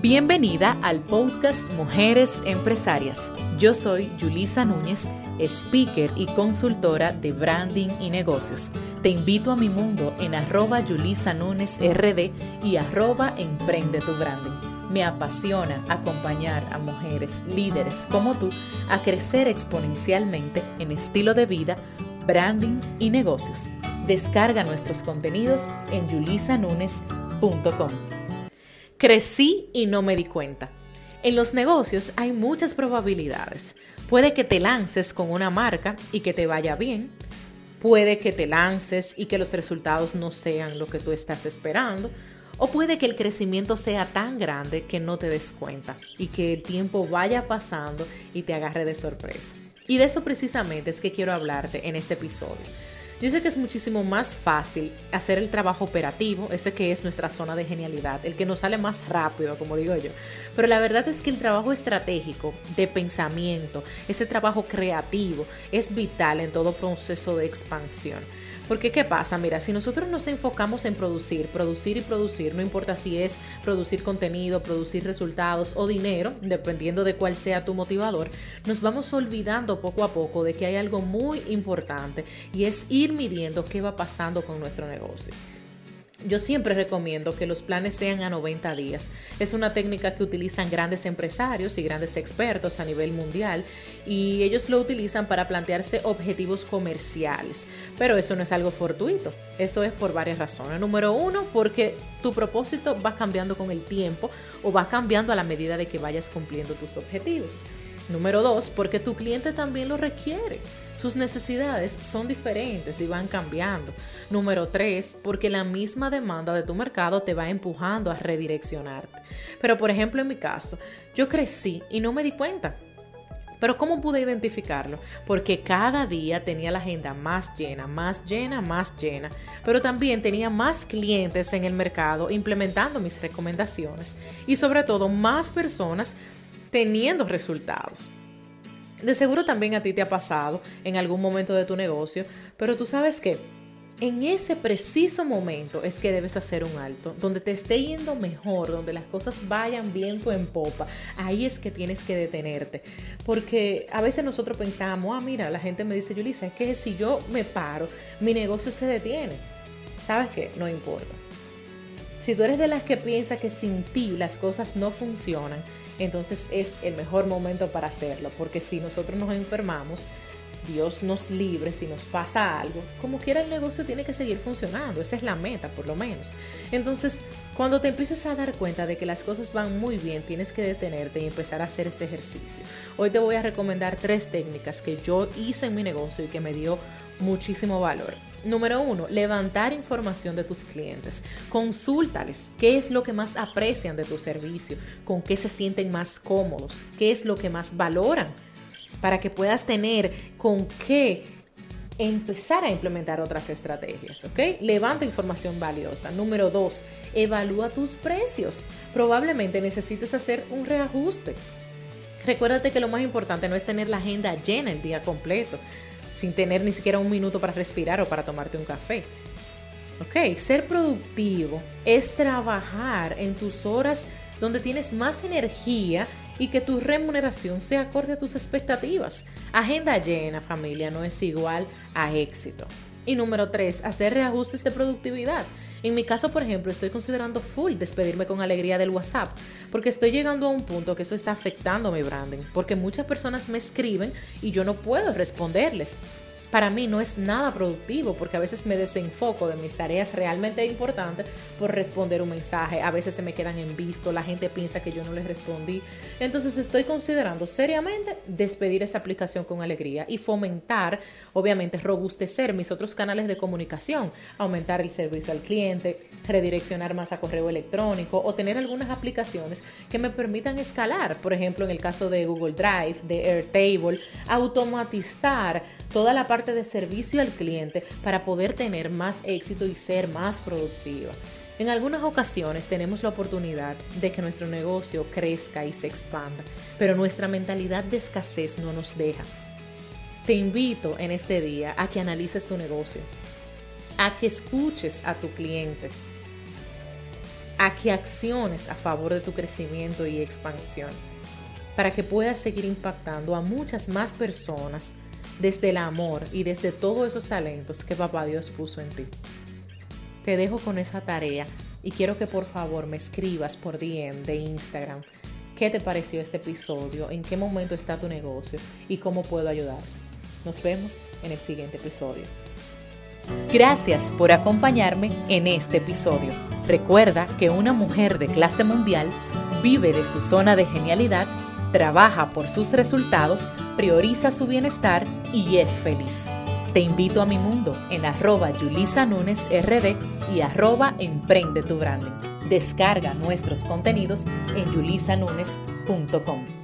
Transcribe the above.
Bienvenida al podcast Mujeres Empresarias. Yo soy Julisa Núñez, speaker y consultora de branding y negocios. Te invito a mi mundo en arroba Julisa Núñez RD y arroba Emprende tu Branding. Me apasiona acompañar a mujeres líderes como tú a crecer exponencialmente en estilo de vida, branding y negocios. Descarga nuestros contenidos en julisanunes.com. Crecí y no me di cuenta. En los negocios hay muchas probabilidades. Puede que te lances con una marca y que te vaya bien. Puede que te lances y que los resultados no sean lo que tú estás esperando. O puede que el crecimiento sea tan grande que no te des cuenta y que el tiempo vaya pasando y te agarre de sorpresa. Y de eso precisamente es que quiero hablarte en este episodio. Yo sé que es muchísimo más fácil hacer el trabajo operativo, ese que es nuestra zona de genialidad, el que nos sale más rápido, como digo yo. Pero la verdad es que el trabajo estratégico, de pensamiento, ese trabajo creativo, es vital en todo proceso de expansión. Porque ¿qué pasa? Mira, si nosotros nos enfocamos en producir, producir y producir, no importa si es producir contenido, producir resultados o dinero, dependiendo de cuál sea tu motivador, nos vamos olvidando poco a poco de que hay algo muy importante y es ir midiendo qué va pasando con nuestro negocio. Yo siempre recomiendo que los planes sean a 90 días. Es una técnica que utilizan grandes empresarios y grandes expertos a nivel mundial y ellos lo utilizan para plantearse objetivos comerciales. Pero eso no es algo fortuito, eso es por varias razones. Número uno, porque tu propósito va cambiando con el tiempo o va cambiando a la medida de que vayas cumpliendo tus objetivos. Número dos, porque tu cliente también lo requiere. Sus necesidades son diferentes y van cambiando. Número tres, porque la misma demanda de tu mercado te va empujando a redireccionarte. Pero por ejemplo en mi caso, yo crecí y no me di cuenta. Pero ¿cómo pude identificarlo? Porque cada día tenía la agenda más llena, más llena, más llena. Pero también tenía más clientes en el mercado implementando mis recomendaciones. Y sobre todo más personas teniendo resultados. De seguro también a ti te ha pasado en algún momento de tu negocio, pero tú sabes que en ese preciso momento es que debes hacer un alto, donde te esté yendo mejor, donde las cosas vayan viento en popa. Ahí es que tienes que detenerte, porque a veces nosotros pensamos, ah, mira, la gente me dice, Yulisa, es que si yo me paro, mi negocio se detiene. ¿Sabes qué? No importa. Si tú eres de las que piensa que sin ti las cosas no funcionan, entonces es el mejor momento para hacerlo, porque si nosotros nos enfermamos, Dios nos libre si nos pasa algo, como quiera el negocio tiene que seguir funcionando, esa es la meta por lo menos. Entonces, cuando te empieces a dar cuenta de que las cosas van muy bien, tienes que detenerte y empezar a hacer este ejercicio. Hoy te voy a recomendar tres técnicas que yo hice en mi negocio y que me dio muchísimo valor. Número uno, levantar información de tus clientes. Consúltales qué es lo que más aprecian de tu servicio, con qué se sienten más cómodos, qué es lo que más valoran, para que puedas tener con qué empezar a implementar otras estrategias, ¿ok? Levanta información valiosa. Número dos, evalúa tus precios. Probablemente necesites hacer un reajuste. Recuérdate que lo más importante no es tener la agenda llena el día completo, sin tener ni siquiera un minuto para respirar o para tomarte un café. Ok, ser productivo es trabajar en tus horas donde tienes más energía y que tu remuneración sea acorde a tus expectativas. Agenda llena, familia, no es igual a éxito. Y número tres, hacer reajustes de productividad. En mi caso, por ejemplo, estoy considerando full despedirme con alegría del WhatsApp, porque estoy llegando a un punto que eso está afectando mi branding, porque muchas personas me escriben y yo no puedo responderles para mí no es nada productivo porque a veces me desenfoco de mis tareas realmente importantes por responder un mensaje. A veces se me quedan en visto, la gente piensa que yo no les respondí. Entonces estoy considerando seriamente despedir esa aplicación con alegría y fomentar, obviamente, robustecer mis otros canales de comunicación, aumentar el servicio al cliente, redireccionar más a correo electrónico o tener algunas aplicaciones que me permitan escalar. Por ejemplo, en el caso de Google Drive, de Airtable, automatizar toda la parte de servicio al cliente para poder tener más éxito y ser más productiva. En algunas ocasiones tenemos la oportunidad de que nuestro negocio crezca y se expanda, pero nuestra mentalidad de escasez no nos deja. Te invito en este día a que analices tu negocio, a que escuches a tu cliente, a que acciones a favor de tu crecimiento y expansión, para que puedas seguir impactando a muchas más personas desde el amor y desde todos esos talentos que Papá Dios puso en ti. Te dejo con esa tarea y quiero que por favor me escribas por DM de Instagram qué te pareció este episodio, en qué momento está tu negocio y cómo puedo ayudar. Nos vemos en el siguiente episodio. Gracias por acompañarme en este episodio. Recuerda que una mujer de clase mundial vive de su zona de genialidad, trabaja por sus resultados, prioriza su bienestar y es feliz. Te invito a mi mundo en arroba Yulisa Núñez RD y arroba Emprende tu Branding. Descarga nuestros contenidos en yulisanunes.com.